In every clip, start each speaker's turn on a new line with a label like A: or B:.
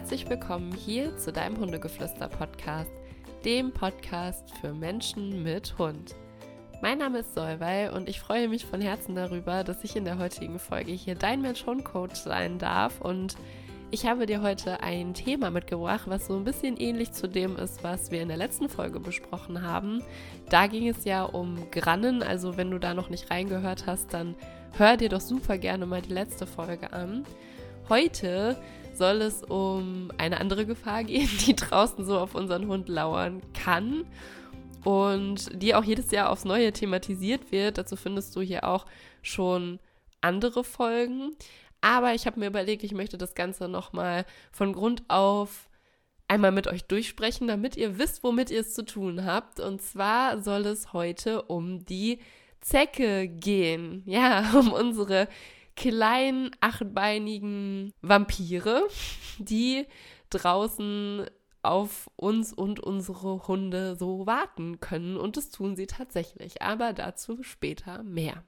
A: herzlich willkommen hier zu deinem Hundegeflüster-Podcast, dem Podcast für Menschen mit Hund. Mein Name ist Solvay und ich freue mich von Herzen darüber, dass ich in der heutigen Folge hier dein Mensch-Hund-Coach sein darf und ich habe dir heute ein Thema mitgebracht, was so ein bisschen ähnlich zu dem ist, was wir in der letzten Folge besprochen haben. Da ging es ja um Grannen, also wenn du da noch nicht reingehört hast, dann hör dir doch super gerne mal die letzte Folge an. Heute soll es um eine andere Gefahr gehen, die draußen so auf unseren Hund lauern kann und die auch jedes Jahr aufs Neue thematisiert wird. Dazu findest du hier auch schon andere Folgen. Aber ich habe mir überlegt, ich möchte das Ganze nochmal von Grund auf einmal mit euch durchsprechen, damit ihr wisst, womit ihr es zu tun habt. Und zwar soll es heute um die Zecke gehen. Ja, um unsere kleinen, achtbeinigen Vampire, die draußen auf uns und unsere Hunde so warten können. Und das tun sie tatsächlich. Aber dazu später mehr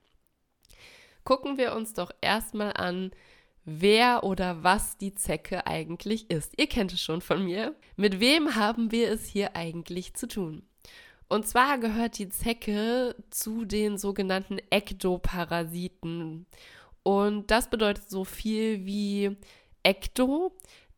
A: gucken wir uns doch erstmal an, wer oder was die Zecke eigentlich ist. Ihr kennt es schon von mir. Mit wem haben wir es hier eigentlich zu tun? Und zwar gehört die Zecke zu den sogenannten Ektoparasiten. Und das bedeutet so viel wie Ekto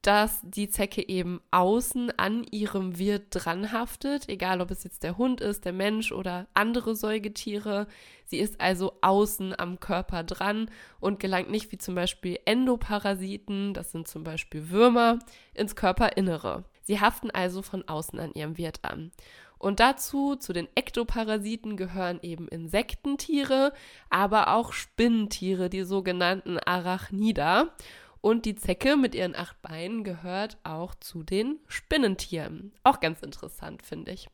A: dass die Zecke eben außen an ihrem Wirt dranhaftet, egal ob es jetzt der Hund ist, der Mensch oder andere Säugetiere. Sie ist also außen am Körper dran und gelangt nicht wie zum Beispiel Endoparasiten, das sind zum Beispiel Würmer, ins Körperinnere. Sie haften also von außen an ihrem Wirt an. Und dazu, zu den Ektoparasiten, gehören eben Insektentiere, aber auch Spinnentiere, die sogenannten Arachnida. Und die Zecke mit ihren acht Beinen gehört auch zu den Spinnentieren. Auch ganz interessant, finde ich.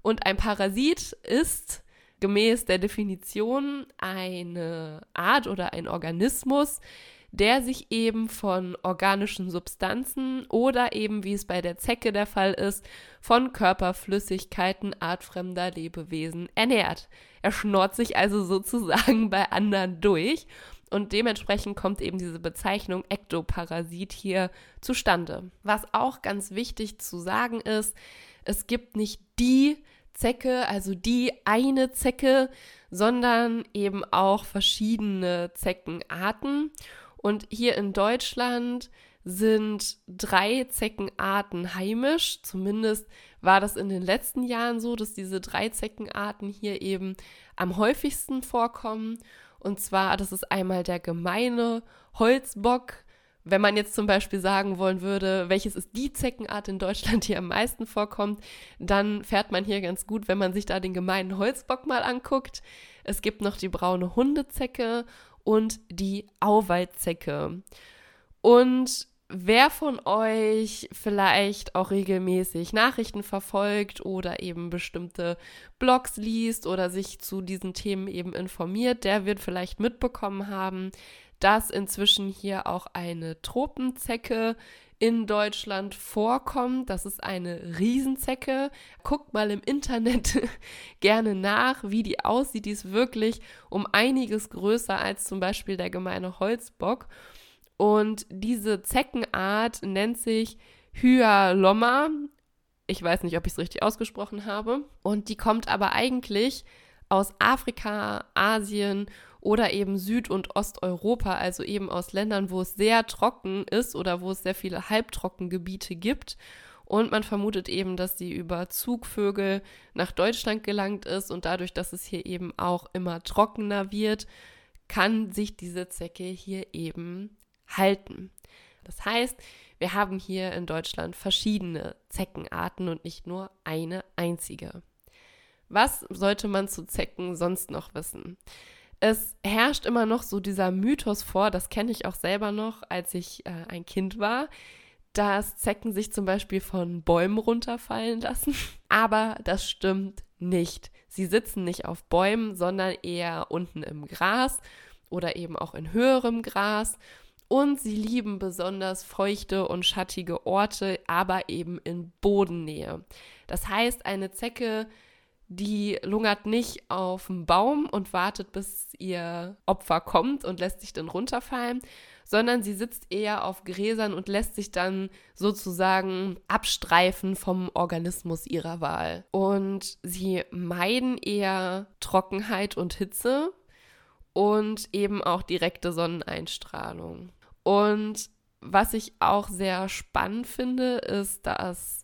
A: Und ein Parasit ist gemäß der Definition eine Art oder ein Organismus, der sich eben von organischen Substanzen oder eben, wie es bei der Zecke der Fall ist, von Körperflüssigkeiten artfremder Lebewesen ernährt. Er schnort sich also sozusagen bei anderen durch und dementsprechend kommt eben diese Bezeichnung Ektoparasit hier zustande. Was auch ganz wichtig zu sagen ist, es gibt nicht die Zecke, also die eine Zecke, sondern eben auch verschiedene Zeckenarten. Und hier in Deutschland sind drei Zeckenarten heimisch. Zumindest war das in den letzten Jahren so, dass diese drei Zeckenarten hier eben am häufigsten vorkommen. Und zwar, das ist einmal der gemeine Holzbock. Wenn man jetzt zum Beispiel sagen wollen würde, welches ist die Zeckenart in Deutschland, die am meisten vorkommt, dann fährt man hier ganz gut, wenn man sich da den gemeinen Holzbock mal anguckt. Es gibt noch die braune Hundezecke und die Auwaldzecke. Und wer von euch vielleicht auch regelmäßig Nachrichten verfolgt oder eben bestimmte Blogs liest oder sich zu diesen Themen eben informiert, der wird vielleicht mitbekommen haben, dass inzwischen hier auch eine Tropenzecke in Deutschland vorkommt. Das ist eine Riesenzecke. Guckt mal im Internet gerne nach, wie die aussieht. Die ist wirklich um einiges größer als zum Beispiel der gemeine Holzbock. Und diese Zeckenart nennt sich Hyalomma. Ich weiß nicht, ob ich es richtig ausgesprochen habe. Und die kommt aber eigentlich aus Afrika, Asien oder eben Süd- und Osteuropa, also eben aus Ländern, wo es sehr trocken ist oder wo es sehr viele Halbtrockengebiete gibt. Und man vermutet eben, dass sie über Zugvögel nach Deutschland gelangt ist und dadurch, dass es hier eben auch immer trockener wird, kann sich diese Zecke hier eben halten. Das heißt, wir haben hier in Deutschland verschiedene Zeckenarten und nicht nur eine einzige. Was sollte man zu Zecken sonst noch wissen? Es herrscht immer noch so dieser Mythos vor, das kenne ich auch selber noch, als ich äh, ein Kind war, dass Zecken sich zum Beispiel von Bäumen runterfallen lassen. Aber das stimmt nicht. Sie sitzen nicht auf Bäumen, sondern eher unten im Gras oder eben auch in höherem Gras und sie lieben besonders feuchte und schattige Orte, aber eben in Bodennähe. Das heißt, eine Zecke, die lungert nicht auf dem Baum und wartet, bis ihr Opfer kommt und lässt sich dann runterfallen, sondern sie sitzt eher auf Gräsern und lässt sich dann sozusagen abstreifen vom Organismus ihrer Wahl. Und sie meiden eher Trockenheit und Hitze und eben auch direkte Sonneneinstrahlung. Und was ich auch sehr spannend finde, ist, dass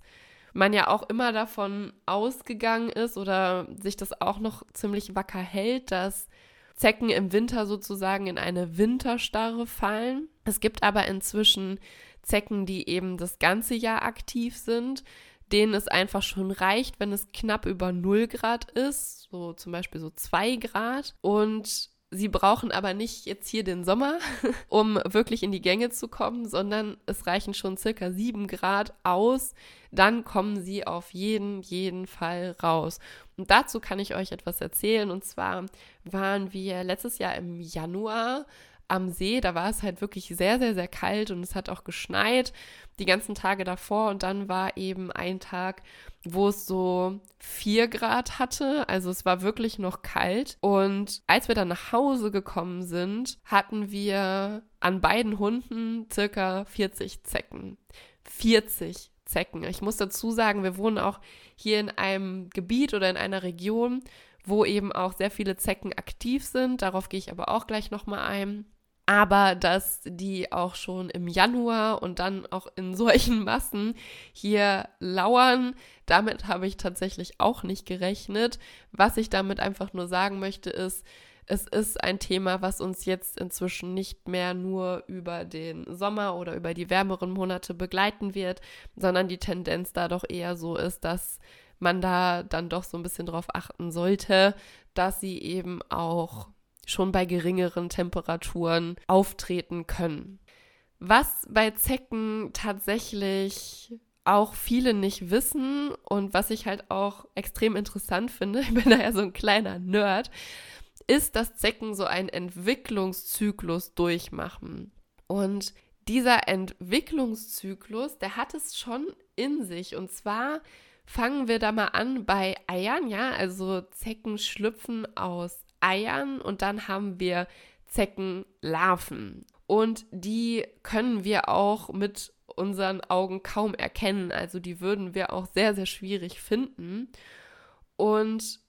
A: man ja auch immer davon ausgegangen ist oder sich das auch noch ziemlich wacker hält, dass Zecken im Winter sozusagen in eine Winterstarre fallen. Es gibt aber inzwischen Zecken, die eben das ganze Jahr aktiv sind, denen es einfach schon reicht, wenn es knapp über 0 Grad ist, so zum Beispiel so 2 Grad. Und Sie brauchen aber nicht jetzt hier den Sommer, um wirklich in die Gänge zu kommen, sondern es reichen schon circa sieben Grad aus. Dann kommen sie auf jeden, jeden Fall raus. Und dazu kann ich euch etwas erzählen. Und zwar waren wir letztes Jahr im Januar am See. Da war es halt wirklich sehr, sehr, sehr kalt und es hat auch geschneit die ganzen Tage davor. Und dann war eben ein Tag, wo es so vier Grad hatte. Also es war wirklich noch kalt. Und als wir dann nach Hause gekommen sind, hatten wir an beiden Hunden circa 40 Zecken. 40 Zecken. Ich muss dazu sagen, wir wohnen auch hier in einem Gebiet oder in einer Region, wo eben auch sehr viele Zecken aktiv sind. Darauf gehe ich aber auch gleich nochmal ein aber dass die auch schon im Januar und dann auch in solchen Massen hier lauern, damit habe ich tatsächlich auch nicht gerechnet. Was ich damit einfach nur sagen möchte, ist, es ist ein Thema, was uns jetzt inzwischen nicht mehr nur über den Sommer oder über die wärmeren Monate begleiten wird, sondern die Tendenz da doch eher so ist, dass man da dann doch so ein bisschen drauf achten sollte, dass sie eben auch schon bei geringeren Temperaturen auftreten können. Was bei Zecken tatsächlich auch viele nicht wissen und was ich halt auch extrem interessant finde, ich bin da ja so ein kleiner Nerd, ist, dass Zecken so einen Entwicklungszyklus durchmachen. Und dieser Entwicklungszyklus, der hat es schon in sich. Und zwar fangen wir da mal an bei Eiern, ja, also Zecken schlüpfen aus Eiern und dann haben wir Zeckenlarven. Und die können wir auch mit unseren Augen kaum erkennen. Also die würden wir auch sehr, sehr schwierig finden. Und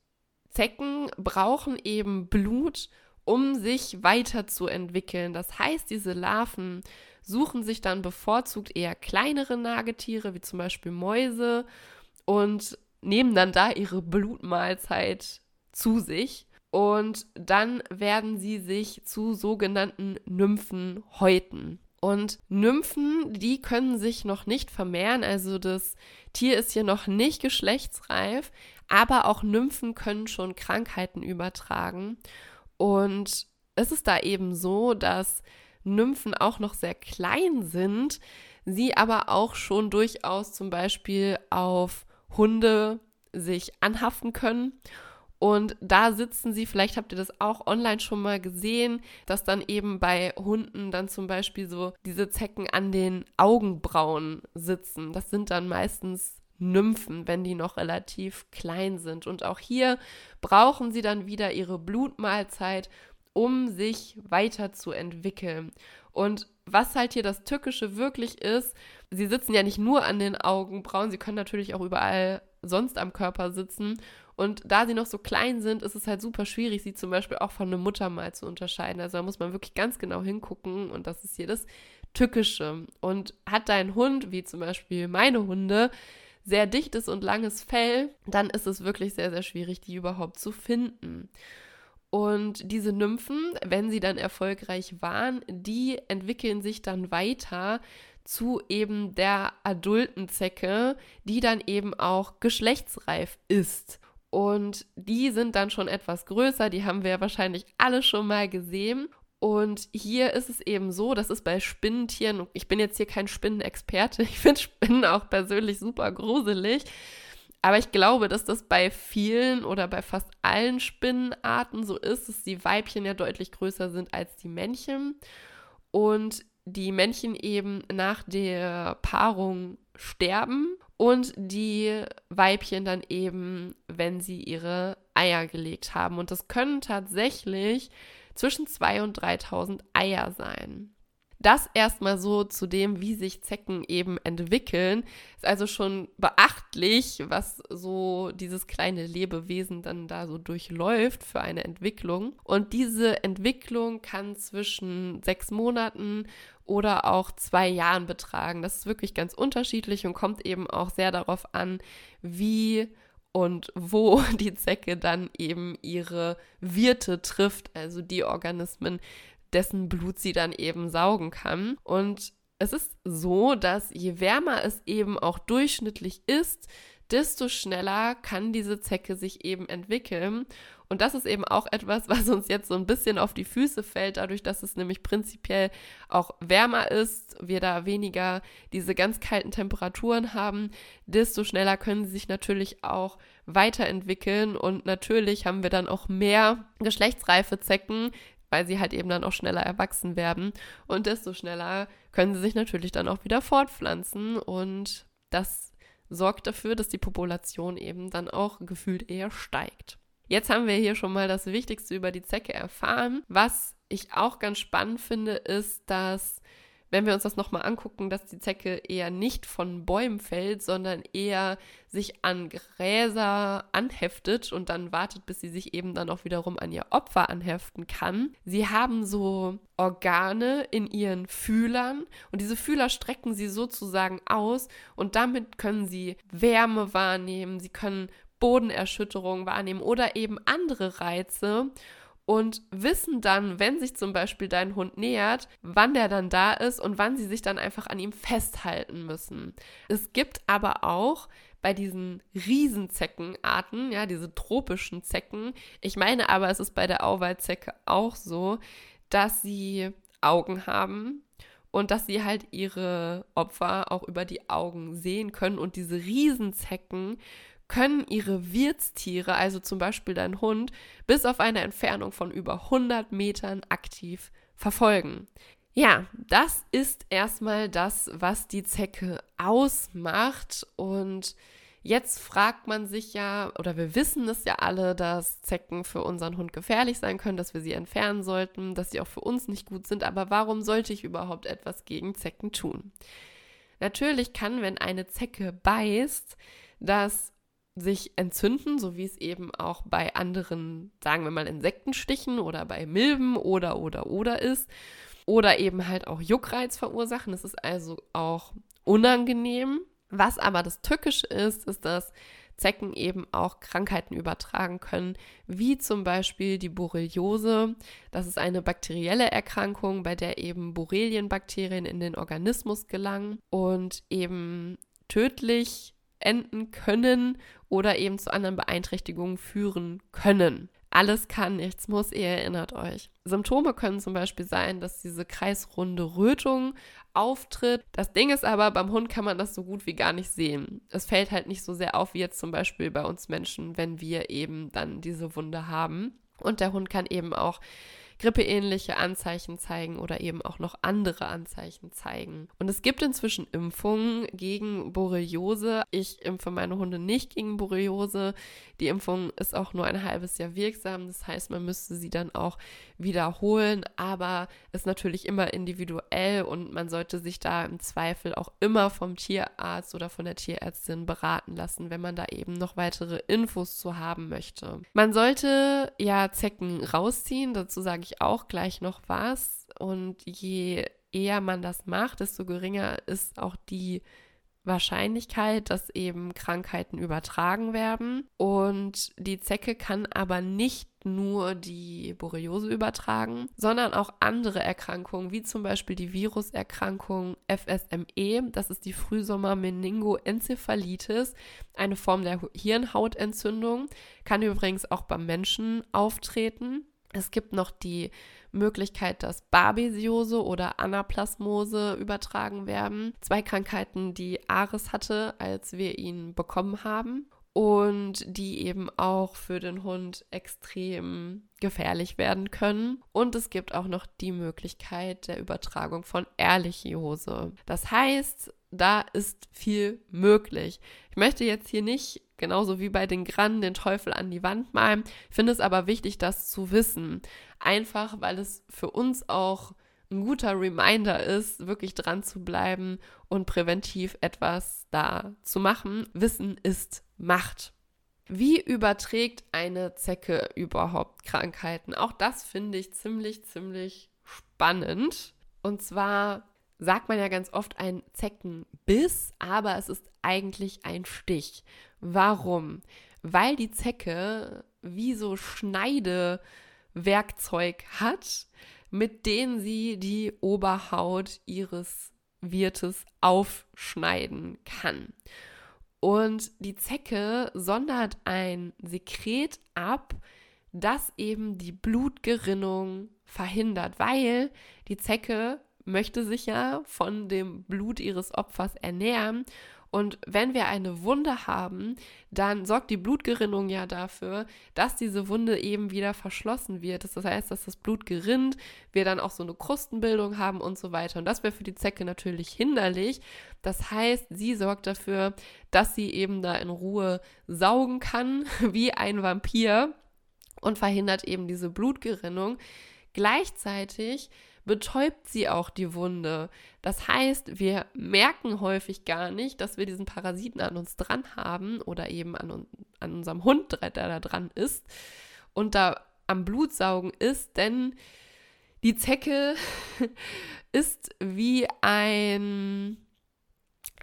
A: Zecken brauchen eben Blut, um sich weiterzuentwickeln. Das heißt, diese Larven suchen sich dann bevorzugt eher kleinere Nagetiere, wie zum Beispiel Mäuse, und nehmen dann da ihre Blutmahlzeit zu sich. Und dann werden sie sich zu sogenannten Nymphen häuten. Und Nymphen, die können sich noch nicht vermehren, also das Tier ist hier noch nicht geschlechtsreif, aber auch Nymphen können schon Krankheiten übertragen. Und es ist da eben so, dass Nymphen auch noch sehr klein sind, sie aber auch schon durchaus zum Beispiel auf Hunde sich anhaften können und da sitzen sie, vielleicht habt ihr das auch online schon mal gesehen, dass dann eben bei Hunden dann zum Beispiel so diese Zecken an den Augenbrauen sitzen. Das sind dann meistens Nymphen, wenn die noch relativ klein sind. Und auch hier brauchen sie dann wieder ihre Blutmahlzeit, um sich weiterzuentwickeln. Und was halt hier das Tückische wirklich ist, sie sitzen ja nicht nur an den Augenbrauen, sie können natürlich auch überall sonst am Körper sitzen. Und da sie noch so klein sind, ist es halt super schwierig, sie zum Beispiel auch von einem Muttermal zu unterscheiden. Also da muss man wirklich ganz genau hingucken und das ist hier das Tückische. Und hat dein Hund, wie zum Beispiel meine Hunde, sehr dichtes und langes Fell, dann ist es wirklich sehr, sehr schwierig, die überhaupt zu finden. Und diese Nymphen, wenn sie dann erfolgreich waren, die entwickeln sich dann weiter zu eben der adulten Zecke, die dann eben auch geschlechtsreif ist. Und die sind dann schon etwas größer, die haben wir wahrscheinlich alle schon mal gesehen. Und hier ist es eben so, dass es bei Spinnentieren, ich bin jetzt hier kein Spinnenexperte, ich finde Spinnen auch persönlich super gruselig, aber ich glaube, dass das bei vielen oder bei fast allen Spinnenarten so ist, dass die Weibchen ja deutlich größer sind als die Männchen. Und die Männchen eben nach der Paarung sterben und die Weibchen dann eben, wenn sie ihre Eier gelegt haben. Und das können tatsächlich zwischen 2.000 und 3.000 Eier sein. Das erstmal so zu dem, wie sich Zecken eben entwickeln. Ist also schon beachtlich, was so dieses kleine Lebewesen dann da so durchläuft für eine Entwicklung. Und diese Entwicklung kann zwischen sechs Monaten oder auch zwei Jahren betragen. Das ist wirklich ganz unterschiedlich und kommt eben auch sehr darauf an, wie und wo die Zecke dann eben ihre Wirte trifft, also die Organismen, dessen Blut sie dann eben saugen kann. Und es ist so, dass je wärmer es eben auch durchschnittlich ist, desto schneller kann diese Zecke sich eben entwickeln. Und das ist eben auch etwas, was uns jetzt so ein bisschen auf die Füße fällt, dadurch, dass es nämlich prinzipiell auch wärmer ist, wir da weniger diese ganz kalten Temperaturen haben, desto schneller können sie sich natürlich auch weiterentwickeln und natürlich haben wir dann auch mehr geschlechtsreife Zecken, weil sie halt eben dann auch schneller erwachsen werden. Und desto schneller können sie sich natürlich dann auch wieder fortpflanzen. Und das sorgt dafür, dass die Population eben dann auch gefühlt eher steigt. Jetzt haben wir hier schon mal das Wichtigste über die Zecke erfahren. Was ich auch ganz spannend finde, ist, dass wenn wir uns das nochmal angucken, dass die Zecke eher nicht von Bäumen fällt, sondern eher sich an Gräser anheftet und dann wartet, bis sie sich eben dann auch wiederum an ihr Opfer anheften kann. Sie haben so Organe in ihren Fühlern und diese Fühler strecken sie sozusagen aus und damit können sie Wärme wahrnehmen, sie können Bodenerschütterung wahrnehmen oder eben andere Reize und wissen dann, wenn sich zum Beispiel dein Hund nähert, wann der dann da ist und wann sie sich dann einfach an ihm festhalten müssen. Es gibt aber auch bei diesen Riesenzeckenarten, ja, diese tropischen Zecken, ich meine aber, es ist bei der Auwaldzecke auch so, dass sie Augen haben und dass sie halt ihre Opfer auch über die Augen sehen können und diese Riesenzecken können ihre Wirtstiere, also zum Beispiel dein Hund, bis auf eine Entfernung von über 100 Metern aktiv verfolgen. Ja, das ist erstmal das, was die Zecke ausmacht. Und jetzt fragt man sich ja, oder wir wissen es ja alle, dass Zecken für unseren Hund gefährlich sein können, dass wir sie entfernen sollten, dass sie auch für uns nicht gut sind. Aber warum sollte ich überhaupt etwas gegen Zecken tun? Natürlich kann, wenn eine Zecke beißt, das sich entzünden, so wie es eben auch bei anderen, sagen wir mal, Insektenstichen oder bei Milben oder oder oder ist. Oder eben halt auch Juckreiz verursachen. Das ist also auch unangenehm. Was aber das Tückische ist, ist, dass Zecken eben auch Krankheiten übertragen können, wie zum Beispiel die Borreliose. Das ist eine bakterielle Erkrankung, bei der eben Borrelienbakterien in den Organismus gelangen und eben tödlich enden können oder eben zu anderen Beeinträchtigungen führen können. Alles kann, nichts muss, ihr erinnert euch. Symptome können zum Beispiel sein, dass diese kreisrunde Rötung auftritt. Das Ding ist aber, beim Hund kann man das so gut wie gar nicht sehen. Es fällt halt nicht so sehr auf wie jetzt zum Beispiel bei uns Menschen, wenn wir eben dann diese Wunde haben. Und der Hund kann eben auch grippeähnliche Anzeichen zeigen oder eben auch noch andere Anzeichen zeigen. Und es gibt inzwischen Impfungen gegen Borreliose. Ich impfe meine Hunde nicht gegen Borreliose. Die Impfung ist auch nur ein halbes Jahr wirksam. Das heißt, man müsste sie dann auch wiederholen, aber ist natürlich immer individuell und man sollte sich da im Zweifel auch immer vom Tierarzt oder von der Tierärztin beraten lassen, wenn man da eben noch weitere Infos zu haben möchte. Man sollte ja Zecken rausziehen, dazu sage ich ich auch gleich noch was. Und je eher man das macht, desto geringer ist auch die Wahrscheinlichkeit, dass eben Krankheiten übertragen werden. Und die Zecke kann aber nicht nur die Borreliose übertragen, sondern auch andere Erkrankungen, wie zum Beispiel die Viruserkrankung FSME. Das ist die Frühsommer-Meningoenzephalitis, eine Form der Hirnhautentzündung, kann übrigens auch beim Menschen auftreten. Es gibt noch die Möglichkeit, dass Babesiose oder Anaplasmose übertragen werden. Zwei Krankheiten, die Ares hatte, als wir ihn bekommen haben und die eben auch für den Hund extrem gefährlich werden können. Und es gibt auch noch die Möglichkeit der Übertragung von Ehrlichiose. Das heißt, da ist viel möglich. Ich möchte jetzt hier nicht genauso wie bei den Grannen den Teufel an die Wand malen. Ich finde es aber wichtig, das zu wissen. Einfach, weil es für uns auch ein guter Reminder ist, wirklich dran zu bleiben und präventiv etwas da zu machen. Wissen ist Macht. Wie überträgt eine Zecke überhaupt Krankheiten? Auch das finde ich ziemlich, ziemlich spannend. Und zwar sagt man ja ganz oft ein Zeckenbiss, aber es ist eigentlich ein Stich. Warum? Weil die Zecke wie so Schneidewerkzeug hat, mit denen sie die Oberhaut ihres Wirtes aufschneiden kann. Und die Zecke sondert ein Sekret ab, das eben die Blutgerinnung verhindert, weil die Zecke möchte sich ja von dem Blut ihres Opfers ernähren und wenn wir eine Wunde haben, dann sorgt die Blutgerinnung ja dafür, dass diese Wunde eben wieder verschlossen wird. Das heißt, dass das Blut gerinnt, wir dann auch so eine Krustenbildung haben und so weiter. Und das wäre für die Zecke natürlich hinderlich. Das heißt, sie sorgt dafür, dass sie eben da in Ruhe saugen kann, wie ein Vampir und verhindert eben diese Blutgerinnung. Gleichzeitig betäubt sie auch die Wunde. Das heißt, wir merken häufig gar nicht, dass wir diesen Parasiten an uns dran haben oder eben an, an unserem Hund, der da dran ist und da am Blutsaugen ist, denn die Zecke ist wie ein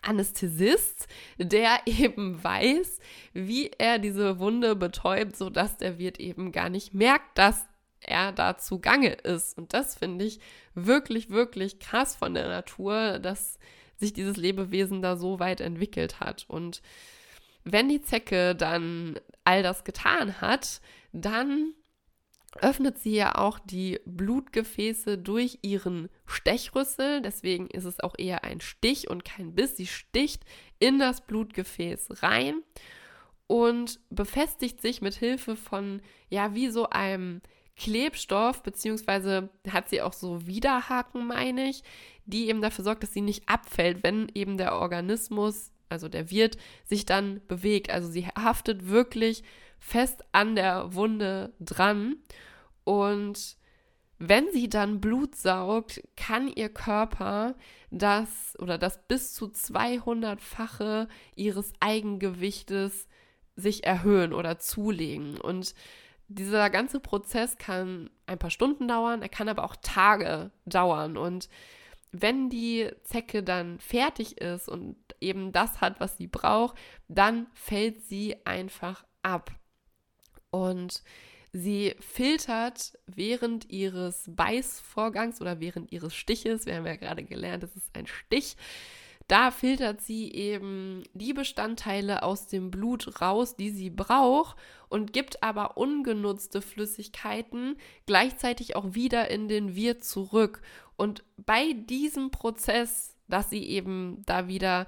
A: Anästhesist, der eben weiß, wie er diese Wunde betäubt, sodass der Wirt eben gar nicht merkt, dass er da zugange ist. Und das finde ich wirklich, wirklich krass von der Natur, dass sich dieses Lebewesen da so weit entwickelt hat. Und wenn die Zecke dann all das getan hat, dann öffnet sie ja auch die Blutgefäße durch ihren Stechrüssel. Deswegen ist es auch eher ein Stich und kein Biss. Sie sticht in das Blutgefäß rein und befestigt sich mit Hilfe von, ja, wie so einem Klebstoff, beziehungsweise hat sie auch so Widerhaken, meine ich, die eben dafür sorgt, dass sie nicht abfällt, wenn eben der Organismus, also der Wirt, sich dann bewegt. Also sie haftet wirklich fest an der Wunde dran und wenn sie dann Blut saugt, kann ihr Körper das oder das bis zu 200-fache ihres Eigengewichtes sich erhöhen oder zulegen. Und dieser ganze Prozess kann ein paar Stunden dauern, er kann aber auch Tage dauern. Und wenn die Zecke dann fertig ist und eben das hat, was sie braucht, dann fällt sie einfach ab. Und sie filtert während ihres Beißvorgangs oder während ihres Stiches, wir haben ja gerade gelernt, es ist ein Stich, da filtert sie eben die Bestandteile aus dem Blut raus, die sie braucht und gibt aber ungenutzte Flüssigkeiten gleichzeitig auch wieder in den Wirt zurück. Und bei diesem Prozess, dass sie eben da wieder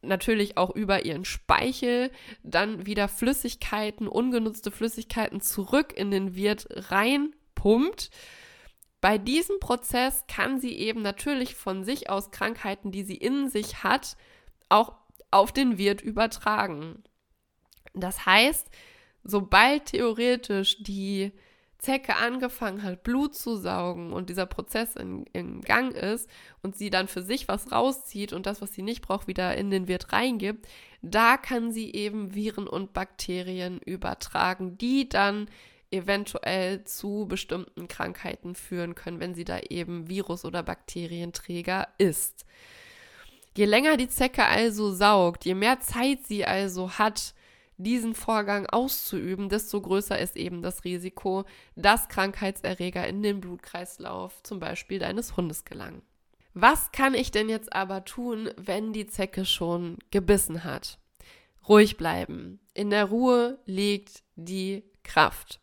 A: natürlich auch über ihren Speichel dann wieder Flüssigkeiten, ungenutzte Flüssigkeiten zurück in den Wirt reinpumpt, bei diesem Prozess kann sie eben natürlich von sich aus Krankheiten, die sie in sich hat, auch auf den Wirt übertragen. Das heißt, sobald theoretisch die Zecke angefangen hat, Blut zu saugen und dieser Prozess in, in, Gang ist und sie dann für sich was rauszieht und das, was sie nicht braucht, wieder in den Wirt reingibt, da kann sie eben Viren und Bakterien übertragen, die dann eventuell zu bestimmten Krankheiten führen können, wenn sie da eben Virus- oder Bakterienträger ist. Je länger die Zecke also saugt, je mehr Zeit sie also hat, diesen Vorgang auszuüben, desto größer ist eben das Risiko, dass Krankheitserreger in den Blutkreislauf zum Beispiel deines Hundes gelangen. Was kann ich denn jetzt aber tun, wenn die Zecke schon gebissen hat? Ruhig bleiben. In der Ruhe liegt die Kraft.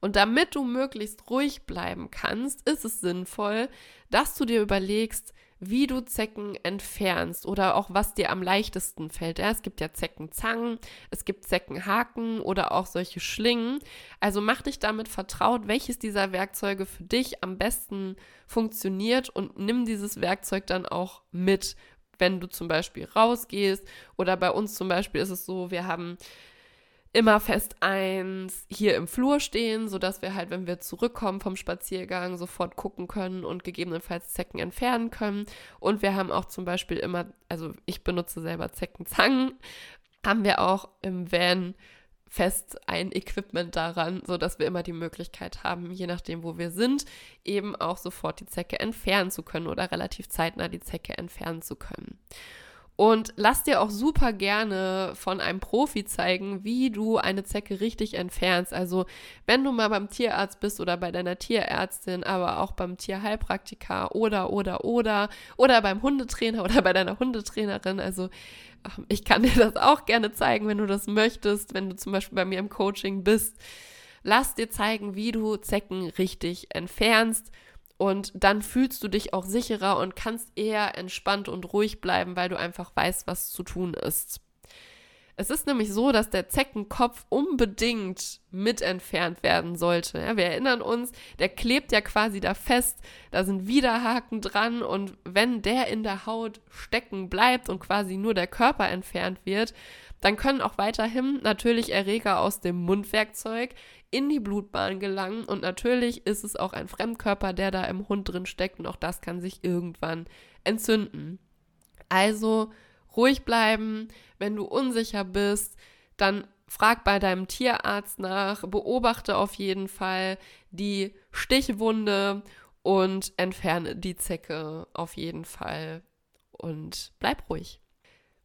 A: Und damit du möglichst ruhig bleiben kannst, ist es sinnvoll, dass du dir überlegst, wie du Zecken entfernst oder auch was dir am leichtesten fällt. Ja, es gibt ja Zeckenzangen, es gibt Zeckenhaken oder auch solche Schlingen. Also mach dich damit vertraut, welches dieser Werkzeuge für dich am besten funktioniert und nimm dieses Werkzeug dann auch mit, wenn du zum Beispiel rausgehst oder bei uns zum Beispiel ist es so, wir haben immer fest eins hier im Flur stehen, sodass wir halt, wenn wir zurückkommen vom Spaziergang, sofort gucken können und gegebenenfalls Zecken entfernen können. Und wir haben auch zum Beispiel immer, also ich benutze selber Zeckenzangen, haben wir auch im Van fest ein Equipment daran, sodass wir immer die Möglichkeit haben, je nachdem, wo wir sind, eben auch sofort die Zecke entfernen zu können oder relativ zeitnah die Zecke entfernen zu können. Und lass dir auch super gerne von einem Profi zeigen, wie du eine Zecke richtig entfernst. Also wenn du mal beim Tierarzt bist oder bei deiner Tierärztin, aber auch beim Tierheilpraktiker oder oder oder oder beim Hundetrainer oder bei deiner Hundetrainerin. Also ähm, ich kann dir das auch gerne zeigen, wenn du das möchtest, wenn du zum Beispiel bei mir im Coaching bist. Lass dir zeigen, wie du Zecken richtig entfernst und dann fühlst du dich auch sicherer und kannst eher entspannt und ruhig bleiben, weil du einfach weißt, was zu tun ist. Es ist nämlich so, dass der Zeckenkopf unbedingt mit entfernt werden sollte. Ja, wir erinnern uns, der klebt ja quasi da fest, da sind Widerhaken dran und wenn der in der Haut stecken bleibt und quasi nur der Körper entfernt wird, dann können auch weiterhin natürlich Erreger aus dem Mundwerkzeug in die Blutbahn gelangen. Und natürlich ist es auch ein Fremdkörper, der da im Hund drin steckt. Und auch das kann sich irgendwann entzünden. Also ruhig bleiben, wenn du unsicher bist, dann frag bei deinem Tierarzt nach, beobachte auf jeden Fall die Stichwunde und entferne die Zecke auf jeden Fall. Und bleib ruhig.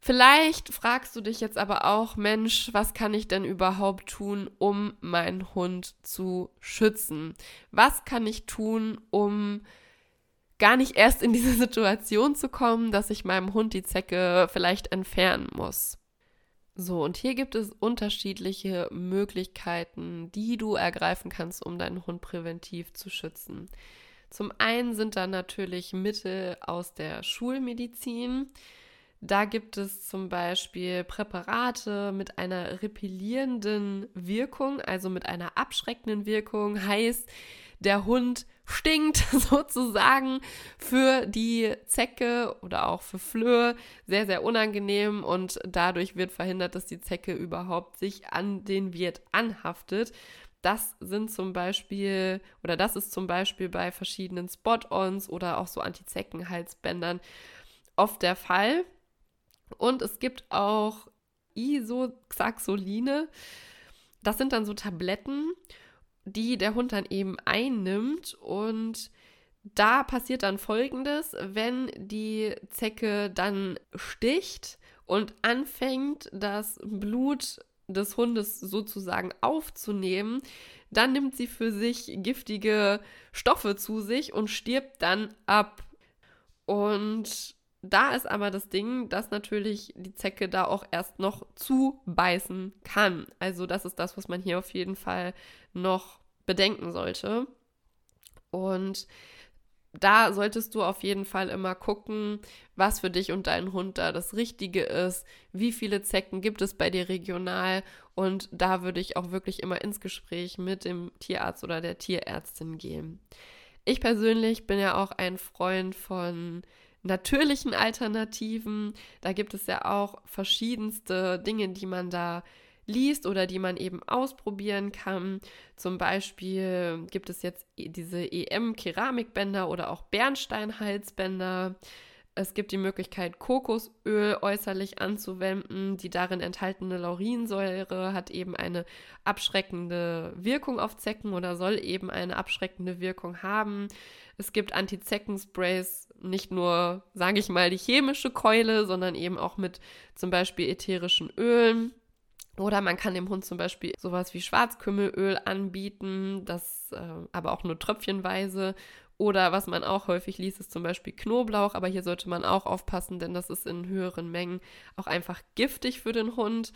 A: Vielleicht fragst du dich jetzt aber auch, Mensch, was kann ich denn überhaupt tun, um meinen Hund zu schützen? Was kann ich tun, um gar nicht erst in diese Situation zu kommen, dass ich meinem Hund die Zecke vielleicht entfernen muss? So, und hier gibt es unterschiedliche Möglichkeiten, die du ergreifen kannst, um deinen Hund präventiv zu schützen. Zum einen sind da natürlich Mittel aus der Schulmedizin. Da gibt es zum Beispiel Präparate mit einer repellierenden Wirkung, also mit einer abschreckenden Wirkung. Heißt, der Hund stinkt sozusagen für die Zecke oder auch für Flöhe sehr, sehr unangenehm und dadurch wird verhindert, dass die Zecke überhaupt sich an den Wirt anhaftet. Das sind zum Beispiel, oder das ist zum Beispiel bei verschiedenen Spot-Ons oder auch so Anti-Zecken-Halsbändern oft der Fall. Und es gibt auch Isoxaxoline. Das sind dann so Tabletten, die der Hund dann eben einnimmt. Und da passiert dann Folgendes, wenn die Zecke dann sticht und anfängt, das Blut des Hundes sozusagen aufzunehmen, dann nimmt sie für sich giftige Stoffe zu sich und stirbt dann ab. Und da ist aber das Ding, dass natürlich die Zecke da auch erst noch zubeißen kann. Also das ist das, was man hier auf jeden Fall noch bedenken sollte. Und da solltest du auf jeden Fall immer gucken, was für dich und deinen Hund da das Richtige ist, wie viele Zecken gibt es bei dir regional und da würde ich auch wirklich immer ins Gespräch mit dem Tierarzt oder der Tierärztin gehen. Ich persönlich bin ja auch ein Freund von natürlichen Alternativen. Da gibt es ja auch verschiedenste Dinge, die man da liest oder die man eben ausprobieren kann. Zum Beispiel gibt es jetzt diese EM-Keramikbänder oder auch Bernsteinhalsbänder. Es gibt die Möglichkeit, Kokosöl äußerlich anzuwenden. Die darin enthaltene Laurinsäure hat eben eine abschreckende Wirkung auf Zecken oder soll eben eine abschreckende Wirkung haben. Es gibt Anti-Zecken-Sprays, nicht nur, sage ich mal, die chemische Keule, sondern eben auch mit zum Beispiel ätherischen Ölen. Oder man kann dem Hund zum Beispiel sowas wie Schwarzkümmelöl anbieten, das äh, aber auch nur tröpfchenweise. Oder was man auch häufig liest, ist zum Beispiel Knoblauch, aber hier sollte man auch aufpassen, denn das ist in höheren Mengen auch einfach giftig für den Hund.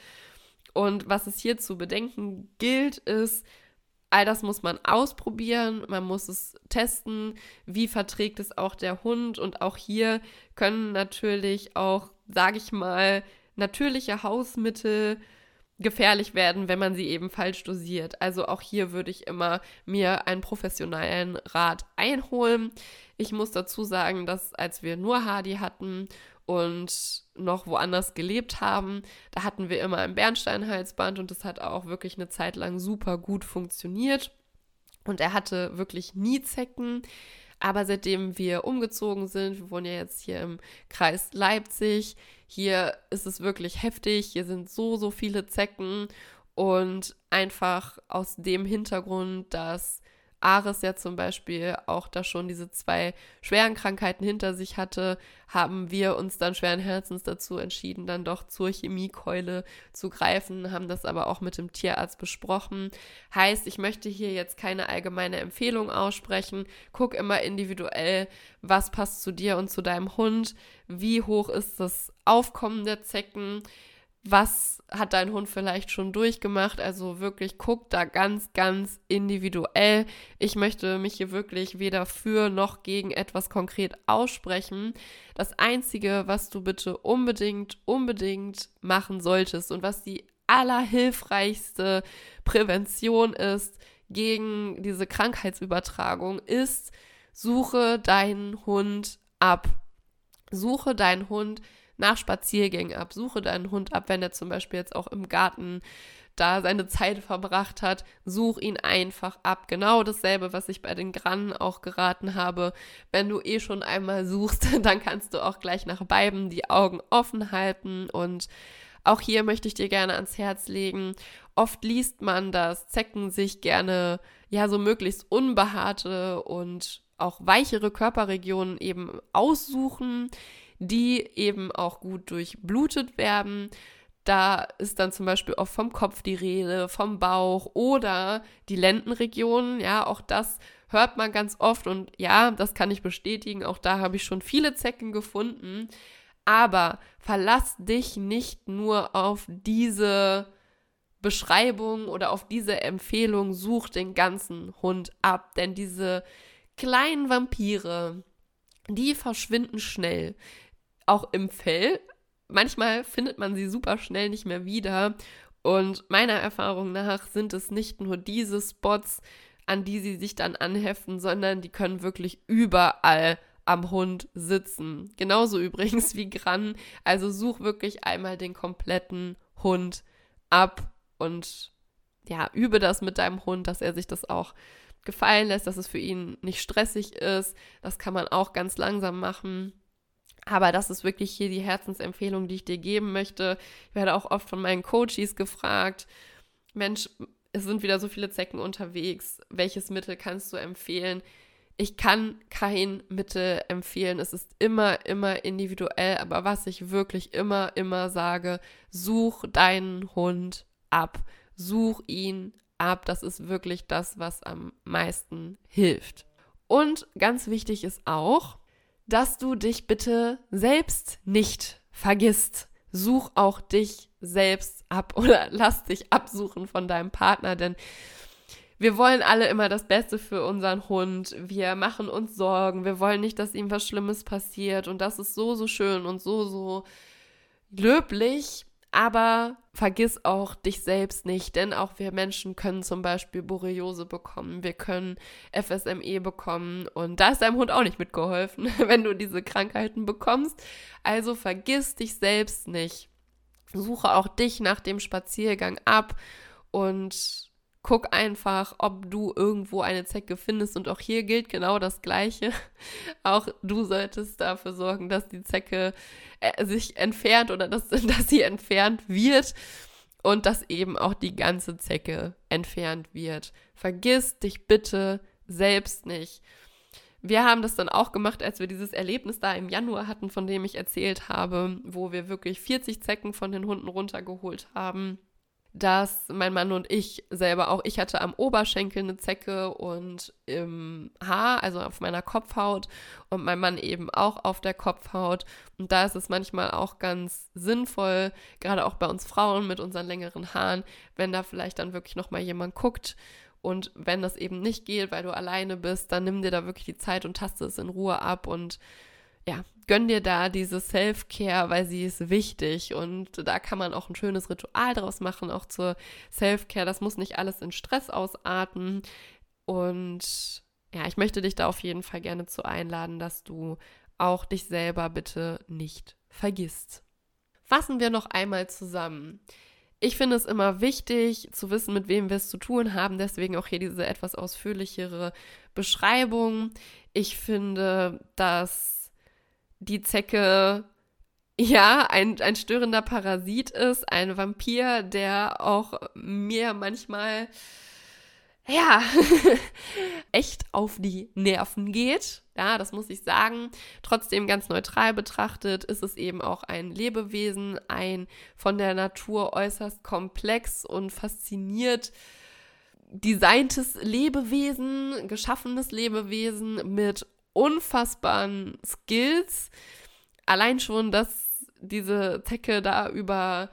A: Und was es hier zu bedenken gilt, ist, all das muss man ausprobieren, man muss es testen, wie verträgt es auch der Hund. Und auch hier können natürlich auch, sage ich mal, natürliche Hausmittel gefährlich werden, wenn man sie eben falsch dosiert. Also auch hier würde ich immer mir einen professionellen Rat einholen. Ich muss dazu sagen, dass als wir nur Hardy hatten und noch woanders gelebt haben. Da hatten wir immer ein Bernsteinhalsband und das hat auch wirklich eine Zeit lang super gut funktioniert. Und er hatte wirklich nie Zecken. Aber seitdem wir umgezogen sind, wir wohnen ja jetzt hier im Kreis Leipzig, hier ist es wirklich heftig, hier sind so, so viele Zecken und einfach aus dem Hintergrund, dass Ares ja zum Beispiel auch da schon diese zwei schweren Krankheiten hinter sich hatte, haben wir uns dann schweren Herzens dazu entschieden, dann doch zur Chemiekeule zu greifen, haben das aber auch mit dem Tierarzt besprochen. Heißt, ich möchte hier jetzt keine allgemeine Empfehlung aussprechen. Guck immer individuell, was passt zu dir und zu deinem Hund, wie hoch ist das Aufkommen der Zecken was hat dein Hund vielleicht schon durchgemacht. Also wirklich guck da ganz, ganz individuell. Ich möchte mich hier wirklich weder für noch gegen etwas konkret aussprechen. Das Einzige, was du bitte unbedingt, unbedingt machen solltest und was die allerhilfreichste Prävention ist gegen diese Krankheitsübertragung, ist, suche deinen Hund ab. Suche deinen Hund ab nach Spaziergängen ab. Suche deinen Hund ab, wenn er zum Beispiel jetzt auch im Garten da seine Zeit verbracht hat, such ihn einfach ab. Genau dasselbe, was ich bei den Grannen auch geraten habe. Wenn du eh schon einmal suchst, dann kannst du auch gleich nach beiden die Augen offen halten. Und auch hier möchte ich dir gerne ans Herz legen. Oft liest man, dass Zecken sich gerne ja so möglichst unbehaarte und auch weichere Körperregionen eben aussuchen die eben auch gut durchblutet werden. Da ist dann zum Beispiel auch vom Kopf die Rede, vom Bauch oder die Lendenregion. Ja, auch das hört man ganz oft und ja, das kann ich bestätigen. Auch da habe ich schon viele Zecken gefunden. Aber verlass dich nicht nur auf diese Beschreibung oder auf diese Empfehlung, such den ganzen Hund ab. Denn diese kleinen Vampire, die verschwinden schnell auch im Fell. Manchmal findet man sie super schnell nicht mehr wieder. Und meiner Erfahrung nach sind es nicht nur diese Spots, an die sie sich dann anheften, sondern die können wirklich überall am Hund sitzen. Genauso übrigens wie Gran. Also such wirklich einmal den kompletten Hund ab und ja, übe das mit deinem Hund, dass er sich das auch gefallen lässt, dass es für ihn nicht stressig ist. Das kann man auch ganz langsam machen. Aber das ist wirklich hier die Herzensempfehlung, die ich dir geben möchte. Ich werde auch oft von meinen Coaches gefragt, Mensch, es sind wieder so viele Zecken unterwegs. Welches Mittel kannst du empfehlen? Ich kann kein Mittel empfehlen. Es ist immer, immer individuell. Aber was ich wirklich immer, immer sage, such deinen Hund ab. Such ihn ab. Das ist wirklich das, was am meisten hilft. Und ganz wichtig ist auch, dass du dich bitte selbst nicht vergisst. Such auch dich selbst ab oder lass dich absuchen von deinem Partner, denn wir wollen alle immer das Beste für unseren Hund. Wir machen uns Sorgen. Wir wollen nicht, dass ihm was Schlimmes passiert. Und das ist so, so schön und so, so löblich. Aber vergiss auch dich selbst nicht, denn auch wir Menschen können zum Beispiel Borreliose bekommen, wir können FSME bekommen und da ist deinem Hund auch nicht mitgeholfen, wenn du diese Krankheiten bekommst. Also vergiss dich selbst nicht. Suche auch dich nach dem Spaziergang ab und guck einfach, ob du irgendwo eine Zecke findest. Und auch hier gilt genau das Gleiche. Auch du solltest dafür sorgen, dass die Zecke äh, sich entfernt oder dass, dass sie entfernt wird und dass eben auch die ganze Zecke entfernt wird. Vergiss dich bitte selbst nicht. Wir haben das dann auch gemacht, als wir dieses Erlebnis da im Januar hatten, von dem ich erzählt habe, wo wir wirklich 40 Zecken von den Hunden runtergeholt haben dass mein Mann und ich selber auch, ich hatte am Oberschenkel eine Zecke und im Haar, also auf meiner Kopfhaut und mein Mann eben auch auf der Kopfhaut. Und da ist es manchmal auch ganz sinnvoll, gerade auch bei uns Frauen mit unseren längeren Haaren, wenn da vielleicht dann wirklich nochmal jemand guckt. Und wenn das eben nicht geht, weil du alleine bist, dann nimm dir da wirklich die Zeit und taste es in Ruhe ab und ja, gönn dir da diese Self-Care, weil sie ist wichtig und da kann man auch ein schönes Ritual draus machen, auch zur Self-Care. Das muss nicht alles in Stress ausarten und ja, ich möchte dich da auf jeden Fall gerne zu einladen, dass du auch dich selber bitte nicht vergisst. Fassen wir noch einmal zusammen. Ich finde es immer wichtig zu wissen, mit wem wir es zu tun haben. Deswegen auch hier diese etwas ausführlichere Beschreibung. Ich finde, dass die Zecke ja ein, ein störender Parasit ist, ein Vampir, der auch mir manchmal ja, echt auf die Nerven geht. Ja, das muss ich sagen. Trotzdem ganz neutral betrachtet ist es eben auch ein Lebewesen, ein von der Natur äußerst komplex und fasziniert designtes Lebewesen, geschaffenes Lebewesen mit unfassbaren Skills. Allein schon, dass diese Zecke da über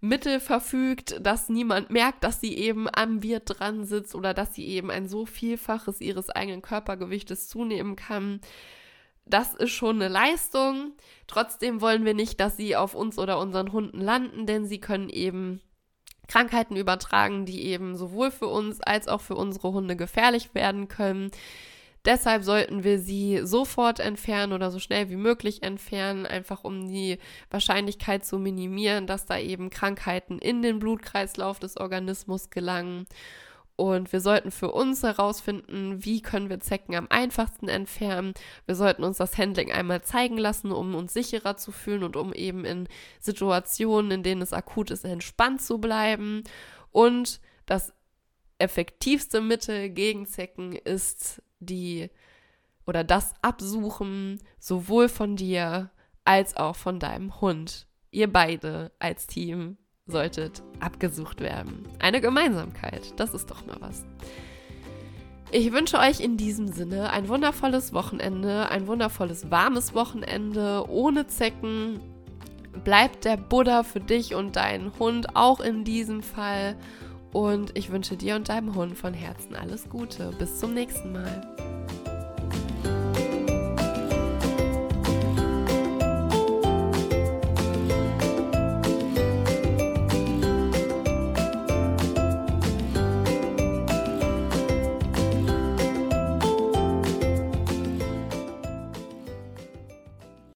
A: Mittel verfügt, dass niemand merkt, dass sie eben am Wirt dran sitzt oder dass sie eben ein so Vielfaches ihres eigenen Körpergewichtes zunehmen kann. Das ist schon eine Leistung. Trotzdem wollen wir nicht, dass sie auf uns oder unseren Hunden landen, denn sie können eben Krankheiten übertragen, die eben sowohl für uns als auch für unsere Hunde gefährlich werden können. Deshalb sollten wir sie sofort entfernen oder so schnell wie möglich entfernen, einfach um die Wahrscheinlichkeit zu minimieren, dass da eben Krankheiten in den Blutkreislauf des Organismus gelangen. Und wir sollten für uns herausfinden, wie können wir Zecken am einfachsten entfernen. Wir sollten uns das Handling einmal zeigen lassen, um uns sicherer zu fühlen und um eben in Situationen, in denen es akut ist, entspannt zu bleiben. Und das effektivste Mittel gegen Zecken ist die oder das Absuchen sowohl von dir als auch von deinem Hund. Ihr beide als Team solltet abgesucht werden. Eine Gemeinsamkeit, das ist doch mal was. Ich wünsche euch in diesem Sinne ein wundervolles Wochenende, ein wundervolles warmes Wochenende ohne Zecken. Bleibt der Buddha für dich und deinen Hund auch in diesem Fall und ich wünsche dir und deinem Hund von Herzen alles Gute. Bis zum nächsten Mal.